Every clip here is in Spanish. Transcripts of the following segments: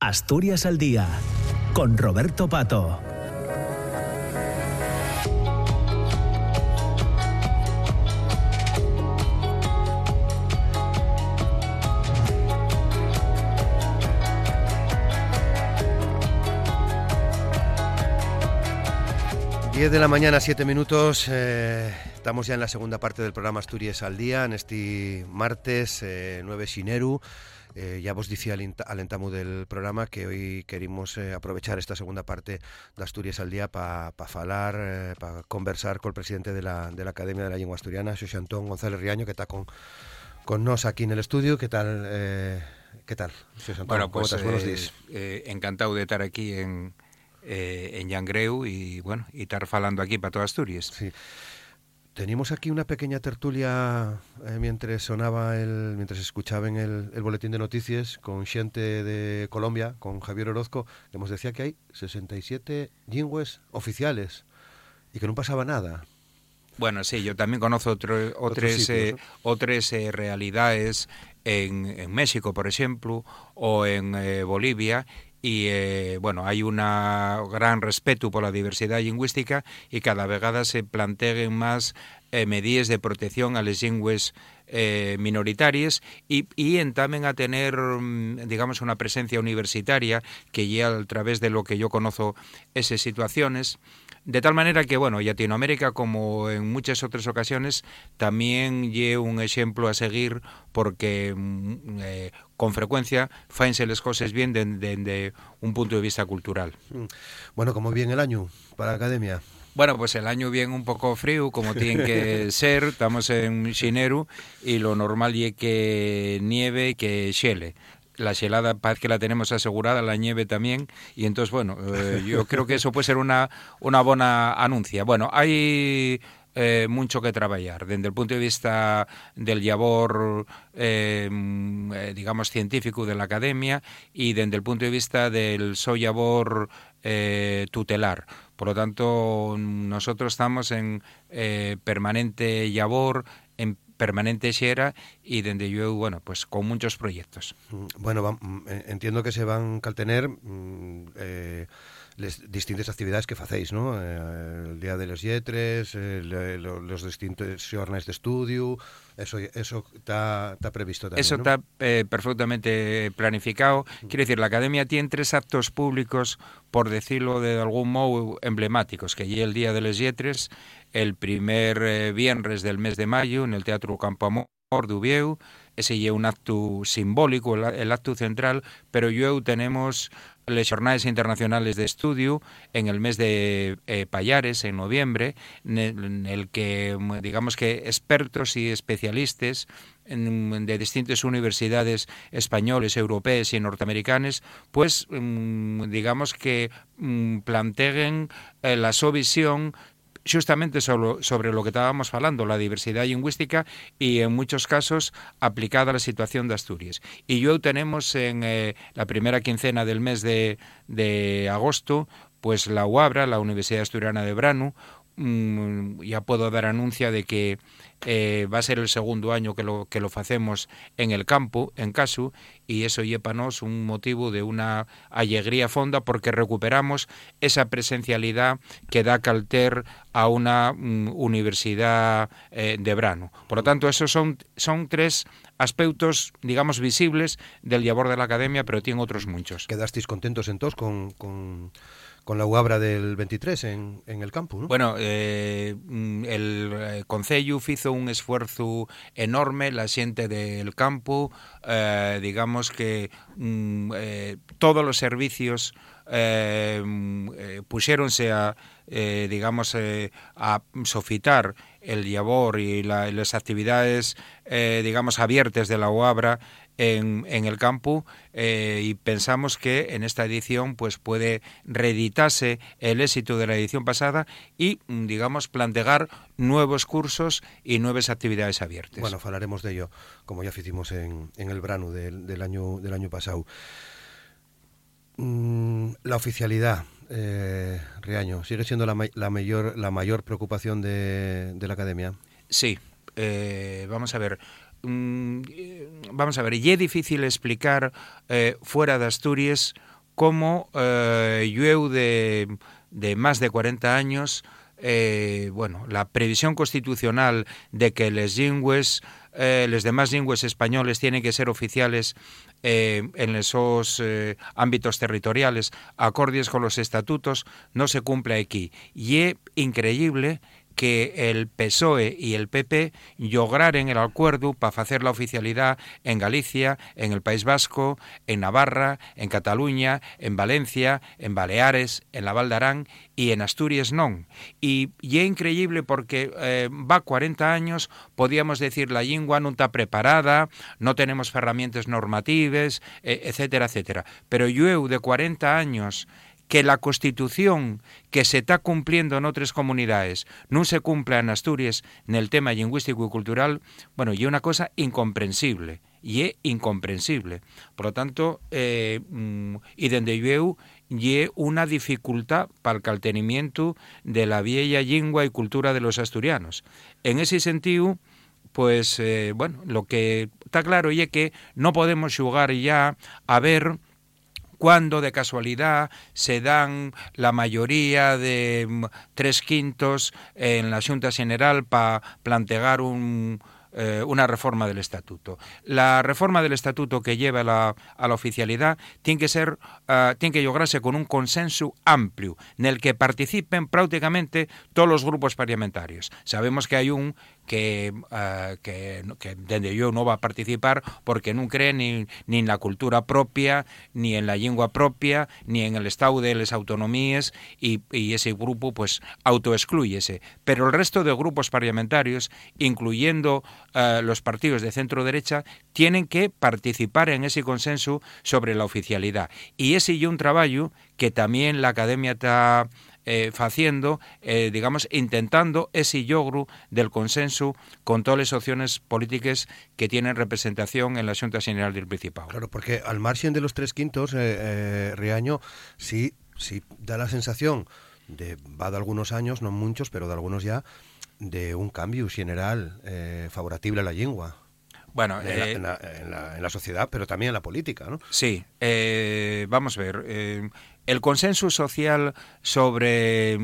Asturias al Día, con Roberto Pato. Diez de la mañana, siete minutos. Eh, estamos ya en la segunda parte del programa Asturias al Día, en este martes eh, 9 Xineru. Eh, ya vos decía al entamo del programa que hoy queremos eh, aprovechar esta segunda parte de Asturias al día para pa falar, eh, para conversar con el presidente de la, de la Academia de la Lengua Asturiana, Xosé Antón González Riaño, que está con, con nos aquí en el estudio. ¿Qué tal? ¿Qué tal? Bueno, pues, estás? Buenos días. Encantado de estar aquí en, en Yangreu y bueno, y estar falando aquí para toda Asturias. Sí. Teníamos aquí una pequeña tertulia eh, mientras sonaba el, mientras escuchaban el, el, boletín de noticias con gente de Colombia, con Javier Orozco, que nos decía que hay 67 lingües oficiales y que no pasaba nada. Bueno, sí, yo también conozco otro, eh, otras eh, realidades en, en, México, por ejemplo, o en eh, Bolivia, y eh, bueno, hay un gran respeto por la diversidad lingüística y cada vegada se planteen más eh, medidas de protección a las lingües eh, minoritarias y, y en también a tener, digamos, una presencia universitaria que ya a través de lo que yo conozco esas situaciones. De tal manera que, bueno, Latinoamérica, como en muchas otras ocasiones, también lleva un ejemplo a seguir porque eh, con frecuencia faense las cosas bien desde de, de un punto de vista cultural. Bueno, ¿cómo viene el año para la academia? Bueno, pues el año viene un poco frío, como tiene que ser. Estamos en Xineru y lo normal es que nieve, que xele la helada parece que la tenemos asegurada, la nieve también, y entonces, bueno, eh, yo creo que eso puede ser una, una buena anuncia. Bueno, hay eh, mucho que trabajar desde el punto de vista del labor, eh, digamos, científico de la academia y desde el punto de vista del so labor eh, tutelar. Por lo tanto, nosotros estamos en permanente labor, en permanente xera y donde yo, bueno, pues con muchos proyectos. Bueno, va, entiendo que se van a tener eh, les distintas actividades que facéis, ¿no? Eh, el Día de los Yetres, eh, los distintos jornales de estudio, eso eso está, previsto también, Eso ¿no? está eh, perfectamente planificado. Quiere decir, la Academia tiene tres actos públicos, por decirlo de algún modo, emblemáticos, que allí el Día de los Yetres, el primer eh, viernes del mes de mayo en el Teatro Campo Amor de Ubieu, ese é un acto simbólico, el, acto central, pero yo tenemos les jornades internacionales de estudio en el mes de eh, Payares, en noviembre, en el que, digamos que expertos y especialistas de distintas universidades españoles, europeas y norteamericanas, pues digamos que planteen eh, la su visión justamente sobre, sobre, lo que estábamos hablando, la diversidad lingüística y en muchos casos aplicada a la situación de Asturias. Y yo tenemos en eh, la primera quincena del mes de, agosto, pues la UABRA, la Universidad Asturiana de Brano, mmm, ya puedo dar anuncia de que eh, va a ser el segundo año que lo que lo facemos en el campo, en Casu, y eso llepanos un motivo de una alegría fonda porque recuperamos esa presencialidad que da Calter a una mm, universidad eh, de Brano. Por lo tanto, esos son, son tres aspectos, digamos, visibles del labor de la academia, pero tiene otros muchos. ¿Quedasteis contentos entonces con, con con la UABRA del 23 en, en el campo, ¿no? Bueno, eh, el eh, Concello hizo un esfuerzo enorme, la xente del campo, eh, digamos que mm, todos los servicios eh, pusiéronse a, digamos, a sofitar el labor y la, las actividades, digamos, abiertas de la UABRA en, en el campo eh, y pensamos que en esta edición pues puede reeditarse el éxito de la edición pasada y digamos plantear nuevos cursos y nuevas actividades abiertas. Bueno, hablaremos de ello como ya hicimos en, en el Brano del, del, año, del año pasado. Mm, la oficialidad, eh, Riaño, ¿sigue siendo la, la, mayor, la mayor preocupación de, de la academia? Sí, eh, vamos a ver, Mm, vamos a ver, y é difícil explicar eh, fuera de Asturias como eh, de, más de 40 años eh, bueno, la previsión constitucional de que les lingües, eh, demás lingües españoles tienen que ser oficiales en esos ámbitos territoriales, acordes con los estatutos, no se cumple aquí. Y es increíble que el PSOE y el PP lograren el acuerdo para hacer la oficialidad en Galicia, en el País Vasco, en Navarra, en Cataluña, en Valencia, en Baleares, en la Val d'Arán y en Asturias non. Y, y é increíble porque eh, va 40 años, podíamos decir la lingua non está preparada, no tenemos herramientas normativas, eh, etcétera, etcétera. Pero yo de 40 años que la Constitución que se está cumpliendo en otras comunidades no se cumpla en Asturias en el tema lingüístico y cultural, bueno, y una cosa incomprensible, y es incomprensible. Por lo tanto, eh, mm, y desde yo y una dificultad para el caltenimiento de la vieja lengua y cultura de los asturianos. En ese sentido, pues, eh, bueno, lo que está claro es que no podemos jugar ya a ver cuando de casualidad se dan la mayoría de mm, tres quintos en la Junta General para plantear un, eh, una reforma del estatuto. La reforma del estatuto que lleva la, a la oficialidad tiene que ser, uh, tiene que lograrse con un consenso amplio, en el que participen prácticamente todos los grupos parlamentarios. Sabemos que hay un que, uh, que, que desde yo no va a participar porque no cree ni, en la cultura propia, ni en la lengua propia, ni en el estado de las autonomías y, ese grupo pues autoexcluyese. Pero el resto de grupos parlamentarios, incluyendo uh, los partidos de centro derecha, tienen que participar en ese consenso sobre la oficialidad. Y ese y un trabajo que también la Academia está eh, haciendo, eh, digamos, intentando ese logro del consenso con todas las opciones políticas que tienen representación en la Junta General del Principado. Claro, porque al margen de los tres quintos, eh, eh, Riaño, sí, sí da la sensación de, va de algunos años, no muchos, pero de algunos ya, de un cambio general eh, favorable a la lengua. Bueno, en, la, eh, en, la, en, la, en, la, sociedad, pero también en la política, ¿no? Sí, eh, vamos a ver. Eh, el consenso social sobre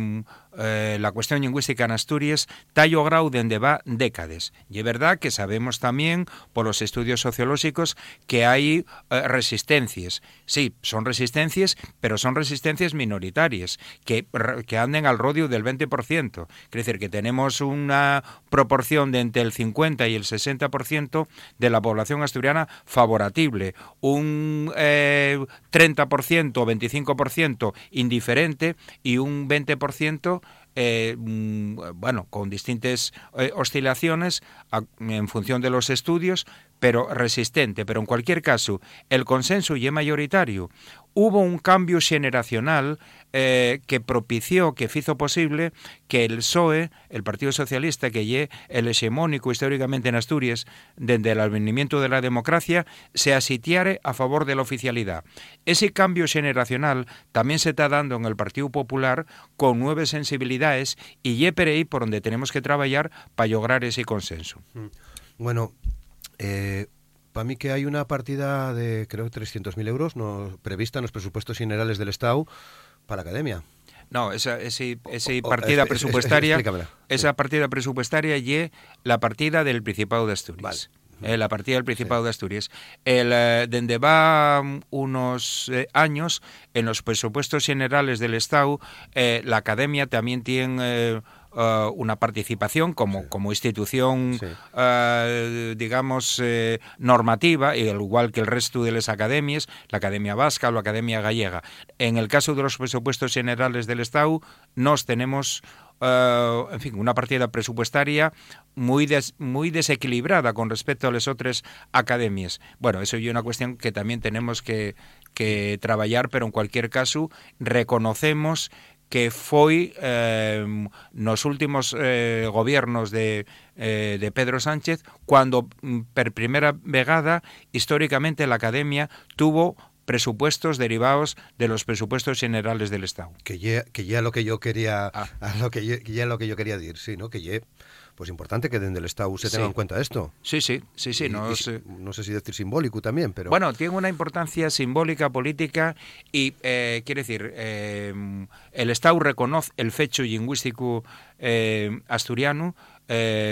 eh, la cuestión lingüística en Asturias está logrado desde va décadas. Y es verdad que sabemos también por los estudios sociológicos que hay eh, resistencias. Sí, son resistencias, pero son resistencias minoritarias, que, que anden al rodio del 20%. Es decir, que tenemos una proporción de entre el 50 y el 60% de la población asturiana favorable, un eh, 30% o 25% indiferente y un 20% eh, bueno, con distintas eh, oscilaciones en función de los estudios, pero resistente. Pero en cualquier caso, el consenso y mayoritario. Hubo un cambio generacional eh, que propició, que hizo posible que el PSOE, el Partido Socialista, que es el hegemónico históricamente en Asturias desde el advenimiento de la democracia, se asitiare a favor de la oficialidad. Ese cambio generacional también se está dando en el Partido Popular con nuevas sensibilidades y por donde tenemos que trabajar para lograr ese consenso. Bueno, eh, para mí que hay una partida de creo 300.000 euros no, prevista en los presupuestos generales del Estado para la academia. No, esa, esa, esa partida o, presupuestaria, es, es, esa partida presupuestaria y la partida del Principado de Asturias. Vale. Eh, la partida del Principado sí. de Asturias. El, eh, desde va unos eh, años, en los presupuestos generales del Estado, la Academia también tiene uh, una participación como, sí. como institución, sí. uh, digamos, eh, normativa, al igual que el resto de las academias, la Academia Vasca o la Academia Gallega. En el caso de los presupuestos generales del Estado, nos tenemos Uh, en fin, una partida presupuestaria muy, des, muy desequilibrada con respecto a las otras academias. Bueno, eso es una cuestión que también tenemos que, que trabajar, pero en cualquier caso reconocemos que foi eh, nos últimos eh, gobiernos de, eh, de Pedro Sánchez cuando per primeira vegada históricamente la Academia tuvo presupuestos derivados de los presupuestos generales del Estado. Que ya, que ya lo que yo quería, Ah. a lo que ya, ya lo que yo quería decir, sí, ¿no? Que ya, pues importante que desde el Estado se tenga en cuenta esto. Sí, sí, sí, sí. Y- no y- sé. no sé si decir simbólico también, pero Bueno, tiene una importancia simbólica, política y, eh, quiere decir, eh, el Estado reconoce el fecho lingüístico eh, asturiano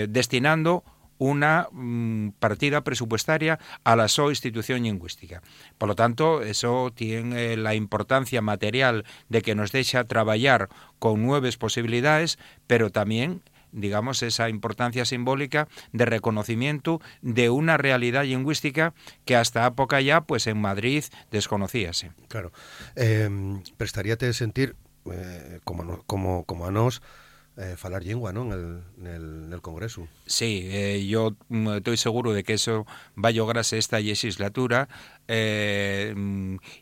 destinando una mm, partida presupuestaria a la so institución lingüística. Por lo tanto, eso tiene la importancia material de que nos deja trabajar con nuevas posibilidades, pero también digamos, esa importancia simbólica de reconocimiento de una realidad lingüística que hasta época ya, pues en Madrid desconocíase. claro. Eh, prestaríate sentir como, como, como a nos eh, falar lingua non el, nel, nel Congreso. Sí, eh, yo mm, estoy seguro de que eso va a lograrse esta legislatura eh,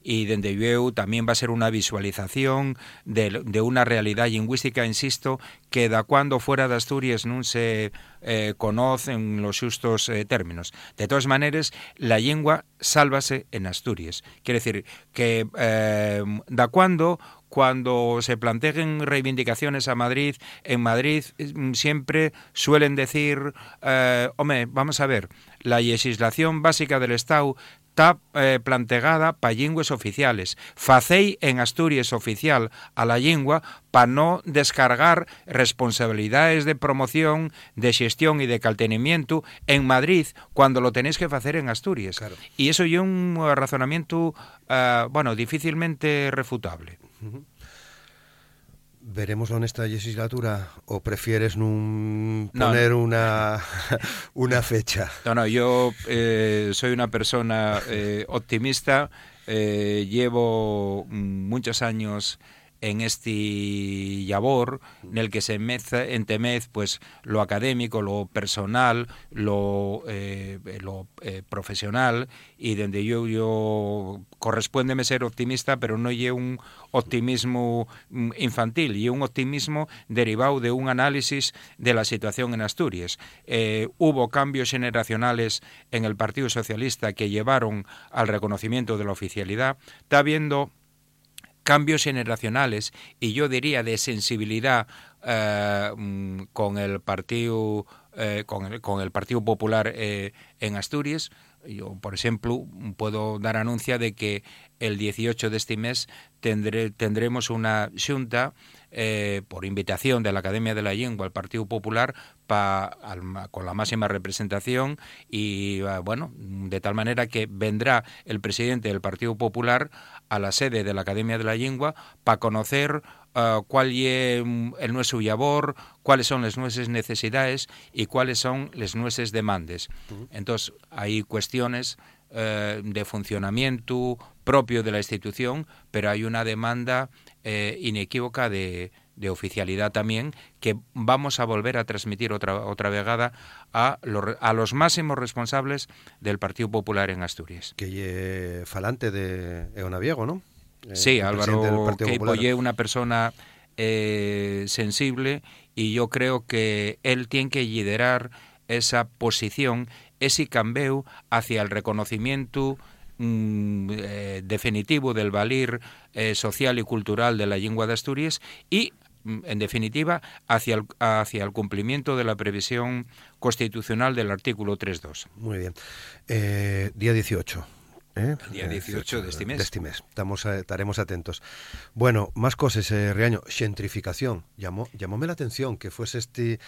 e dende eu también va a ser una visualización de, de una realidad lingüística, insisto, que da cuando fuera de Asturias non se eh, conocen los justos eh, términos. De todas maneras, la lengua sálvase en Asturias. Quiere decir que eh, da cuando cuando se planteen reivindicaciones a Madrid, en Madrid mm, siempre suelen decir, eh, hombre, vamos a ver, la legislación básica del Estado está eh, plantegada para lingües oficiales. Facei en Asturias oficial a la lengua para no descargar responsabilidades de promoción, de gestión y de caltenimiento en Madrid cuando lo tenéis que hacer en Asturias. Claro. Y eso es un razonamiento, eh, bueno, difícilmente refutable. ¿Veremoslo en esta legislatura o prefieres nun No. poner una, una fecha? No, no, yo eh, soy una persona eh, optimista, eh, llevo mm, muchos años en este labor en el que se meza, entemez pues lo académico, lo personal, lo, eh, lo eh, profesional y donde yo, yo corresponde ser optimista, pero no llevo un optimismo mm, infantil, y un optimismo derivado de un análisis de la situación en Asturias. Eh, hubo cambios generacionales en el Partido Socialista que llevaron al reconocimiento de la oficialidad. Está habiendo cambios generacionales y yo diría de sensibilidad eh, mm, con el partido eh, con, el, Partido Popular eh, en Asturias. Yo por ejemplo puedo dar anuncia de que el 18 de este mes tendré, tendremos una junta por invitación de la Academia de la Lengua al Partido Popular con la máxima representación y uh, bueno, de tal manera que vendrá el presidente del Partido Popular a la sede de la Academia de la Lengua para conocer uh, cuál es el nuestro labor, cuáles son las nuestras necesidades y cuáles son las nuestras demandas. Uh. Entonces, hay cuestiones eh, de funcionamiento propio de la institución, pero hay una demanda eh, inequívoca de, de, oficialidad también que vamos a volver a transmitir otra, otra vegada a, lo, a los máximos responsables del Partido Popular en Asturias. Que eh, falante de Eonaviego, ¿no? Eh, sí, Álvaro Queipo una persona eh, sensible y yo creo que él tiene que liderar esa posición, ese cambio hacia el reconocimiento mm, eh, definitivo del valir eh, social y cultural de la lengua de Asturias y en definitiva, hacia el, hacia el cumplimiento de la previsión constitucional del artículo 3.2. Muy bien. Eh, día 18. ¿Eh? El día 18 de este mes. De este mes. Estamos, eh, estaremos atentos. Bueno, más cosas, eh, Riaño. Gentrificación. Llamó, llamóme la atención que fuese este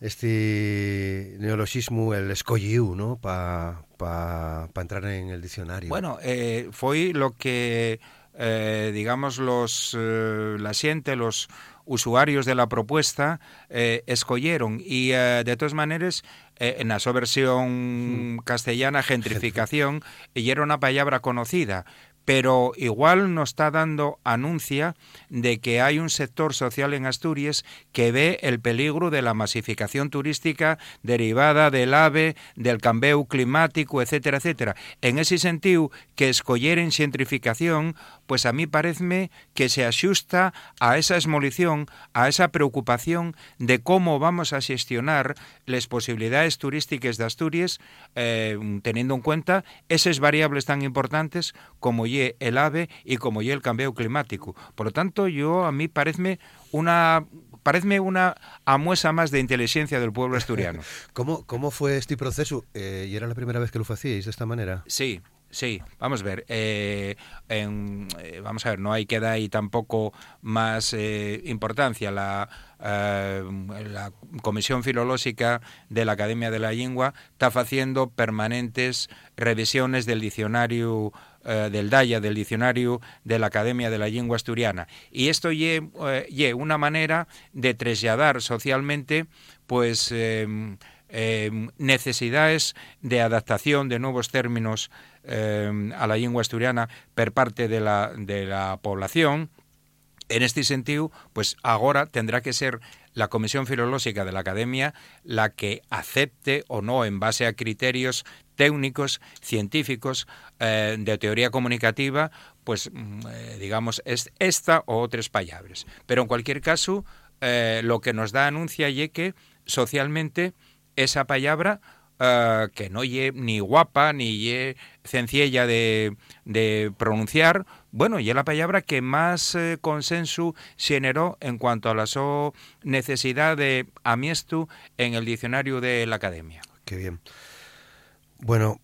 este neologismo, el escolliu, ¿no? Para pa, pa entrar en el diccionario. Bueno, eh, fue lo que, eh, digamos, los eh, la gente, los usuarios de la propuesta eh, escogieron y eh, de todas maneras eh, en la su versión castellana gentrificación y era una palabra conocida pero igual nos está dando anuncia de que hay un sector social en Asturias que ve el peligro de la masificación turística derivada del ave, del cambio climático, etcétera, etcétera. En ese sentido, que escoller en gentrificación, pues a mí parece que se ajusta a esa esmolición, a esa preocupación de cómo vamos a gestionar las posibilidades turísticas de Asturias, eh, teniendo en cuenta esas variables tan importantes como ye el ave y como ye el cambio climático. Por lo tanto, yo a mí parece una parece una amuesa más de inteligencia del pueblo asturiano. ¿Cómo, cómo fue este proceso? Eh, ¿Y era la primera vez que lo hacíais de esta manera? Sí, Sí, vamos a ver. Eh, en, eh, vamos a ver, no hay que dar ahí tampoco más eh, importancia. La, la Comisión Filológica de la Academia de la Lengua está haciendo permanentes revisiones del diccionario del DAIA, del diccionario de la Academia de la Lengua Asturiana. Y esto es una manera de trasladar socialmente, pues necesidades de adaptación de nuevos términos eh, a la lengua asturiana per parte de la, de la población. En este sentido, pues ahora tendrá que ser la Comisión Filológica de la Academia la que acepte o no, en base a criterios técnicos, científicos, eh, de teoría comunicativa, pues mm, eh, digamos, es esta o otras palabras. Pero en cualquier caso, lo que nos da anuncia y que socialmente esa palabra uh, que no ye ni guapa ni ye sencilla de, de pronunciar, bueno, y es la palabra que más eh, consenso generó en cuanto a la so necesidad de amiestu en el diccionario de la academia. Qué bien. Bueno,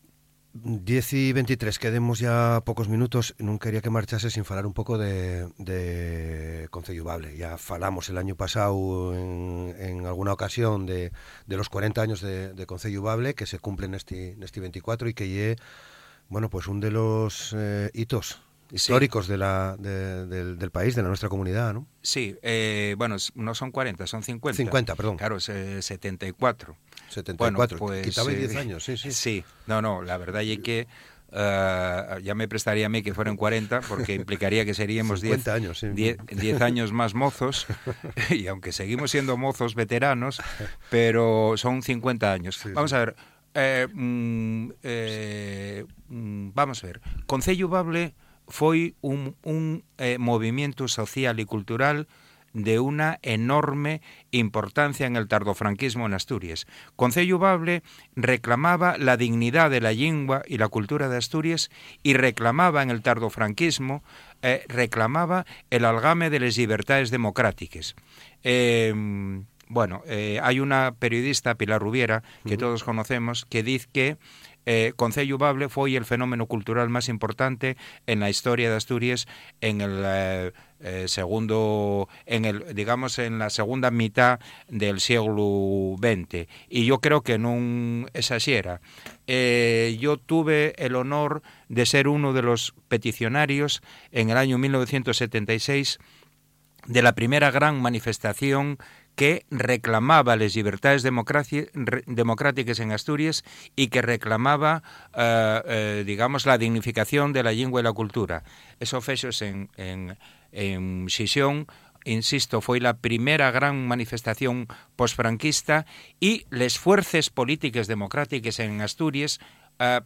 10 y 23, quedemos ya pocos minutos. No quería que marchase sin falar un poco de, de Bable. Ya falamos el año pasado en, en alguna ocasión de, de, los 40 años de, de Bable que se cumplen este, este 24 y que lle, bueno, pues un de los eh, hitos históricos sí. de la, de, del, del, país, de la nuestra comunidad, ¿no? Sí, eh, bueno, no son 40, son 50. 50, perdón. Claro, es eh, 74. 74, bueno, pues, quitaba 10 años, sí, sí. Sí, no, no, la verdad es que Uh, ya me prestaría a mí que fueran 40 porque implicaría que seríamos 10 años, sí. 10, 10 años más mozos y aunque seguimos siendo mozos veteranos pero son 50 años sí, vamos sí. a ver eh, mm, eh, mm, vamos a ver Concello Bable foi un, un eh, movimiento social e cultural de una enorme importancia en el tardofranquismo en Asturias. Concello Bable reclamaba la dignidad de la lengua y la cultura de Asturias y reclamaba en el tardofranquismo, eh, reclamaba el algame de las libertades democráticas. Eh, bueno, eh, hay una periodista, Pilar Rubiera, que uh -huh. todos conocemos, que dice que eh, Concello Bable foi el fenómeno cultural máis importante en la historia de Asturias en el eh, eh, segundo en el digamos en la segunda mitad del siglo XX y yo creo que non exagera eh, yo tuve el honor de ser uno de los peticionarios en el año 1976 de la primera gran manifestación que reclamaba las libertades democráticas en Asturias y que reclamaba, eh, eh, digamos, la dignificación de la lengua y la cultura. Eso fechos en, en, en insisto, foi la primera gran manifestación posfranquista y las fuerzas políticas democráticas en Asturias eh,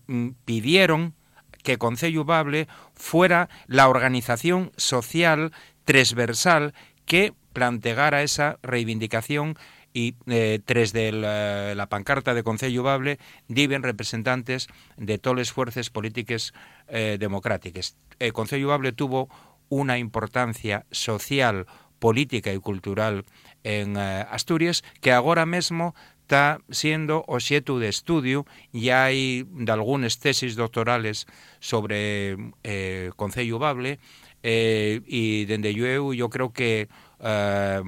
pidieron que Concello Bable fuera la organización social transversal que plantegara esa reivindicación y eh, tres de la, pancarta de Concello Bable viven representantes de todas las fuerzas políticas eh, democráticas. El Concello Bable tuvo una importancia social, política y cultural en eh, Asturias que ahora mismo está siendo objeto de estudio y hay de algunas tesis doctorales sobre eh, Concello Bable eh, y desde yo, yo creo que eh,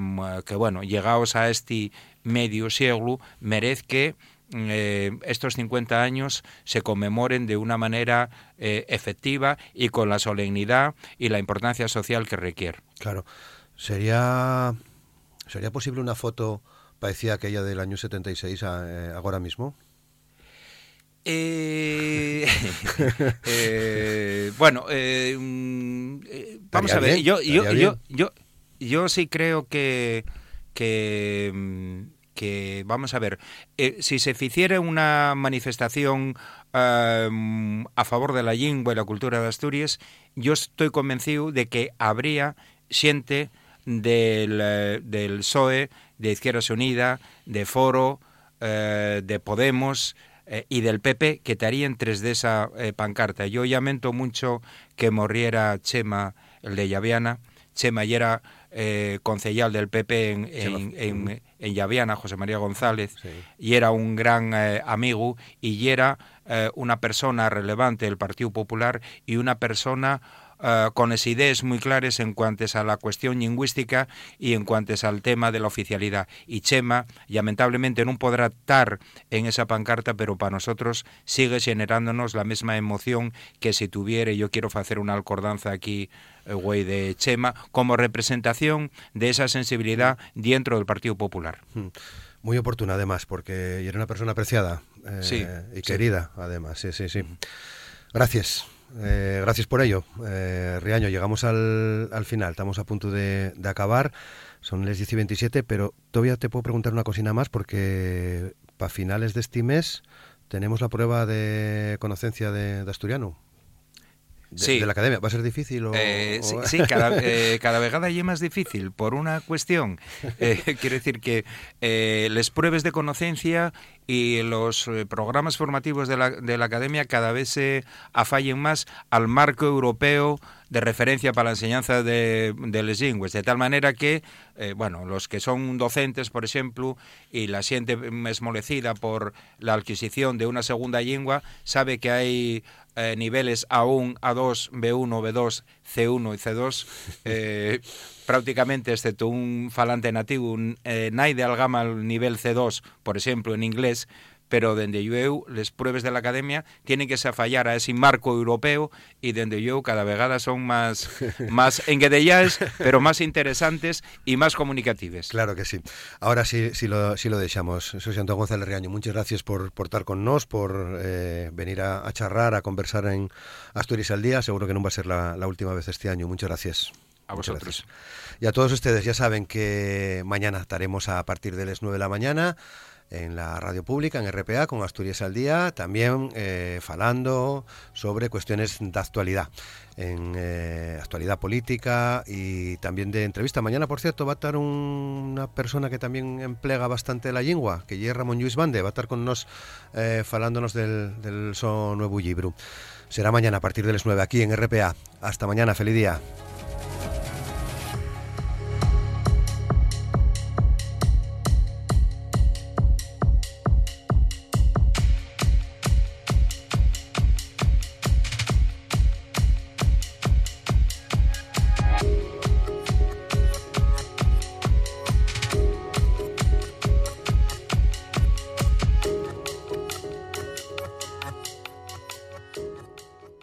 que bueno, llegados a este medio siglo, merece que eh, estos 50 años se conmemoren de una manera eh, efectiva y con la solemnidad y la importancia social que requiere. Claro, sería sería posible una foto parecida a aquella del año 76 a, eh, ahora mismo. Eh, bueno, mm, vamos a ver. Bien, yo, yo, yo, yo, yo sí creo que, que, que vamos a ver, eh, si se hiciera una manifestación eh, a favor de la lengua y la cultura de Asturias, yo estoy convencido de que habría gente del, del PSOE, de Izquierda Unida, de Foro, eh, de Podemos, eh, y del PP que estarían tres de esa eh, pancarta. Yo lamento mucho que muriera Chema, el de Llaviana. Chema y era eh, concejal del PP en, en, en, Llaviana, José María González, y era un gran amigo y era una persona relevante del Partido Popular y una persona uh, con las ideas muy claras en cuanto a la cuestión lingüística y en cuanto al tema de la oficialidad. Y Chema, lamentablemente, no podrá estar en esa pancarta, pero para nosotros sigue generándonos la misma emoción que si tuviera, yo quiero hacer una alcordanza aquí, eh, güey, de Chema, como representación de esa sensibilidad dentro del Partido Popular. Hmm. Muy oportuna, además, porque era una persona apreciada eh, sí, y querida, sí. además. Sí, sí, sí. Gracias. Eh, gracias por ello. Eh, Riaño, llegamos al, al, final, estamos a punto de, acabar. Son las 10 y 27, pero todavía te puedo preguntar una cosina más porque para finales de este mes tenemos la prueba de conocencia de asturiano. De, sí. de, la academia. ¿Va a ser difícil? O, eh, sí, o... sí, cada, eh, cada vegada es más difícil por una cuestión. Eh, quiere decir que eh, las pruebas de conocencia y los eh, programas formativos de la, de la academia cada vez se afallen más al marco europeo de referencia para la enseñanza de, de les lingües, de tal manera que, eh, bueno, los que son docentes, por ejemplo, y la siente esmolecida por la adquisición de una segunda lengua, sabe que hay eh, niveles A1, A2, B1, B2, C1 y C2, eh, prácticamente, excepto un falante nativo, un, eh, naide al gama al nivel C2, por ejemplo, en inglés, pero dende yo les pruebas de la academia tienen que se fallar a ese marco europeo y dende yo cada vegada son más más enguedelladas, pero más interesantes y más comunicativas. Claro que sí. Ahora sí, sí lo, sí lo dejamos. Soy Antonio González Reaño. Muchas gracias por, por estar con nos, por eh, venir a, a, charrar, a conversar en Asturias al día. Seguro que no va a ser la, la última vez este año. Muchas gracias. A vosotros. Y a todos ustedes, ya saben que mañana estaremos a partir de las 9 de la mañana en la radio pública, en RPA, con Asturias al Día, también eh, falando sobre cuestiones de actualidad, en eh, actualidad política y también de entrevista. Mañana, por cierto, va a estar un, una persona que también emplea bastante la lengua, que es Ramón Lluís Bande, va a estar con nos eh, falándonos del, del son nuevo libro. Será mañana a partir de las 9 aquí en RPA. Hasta mañana, feliz día.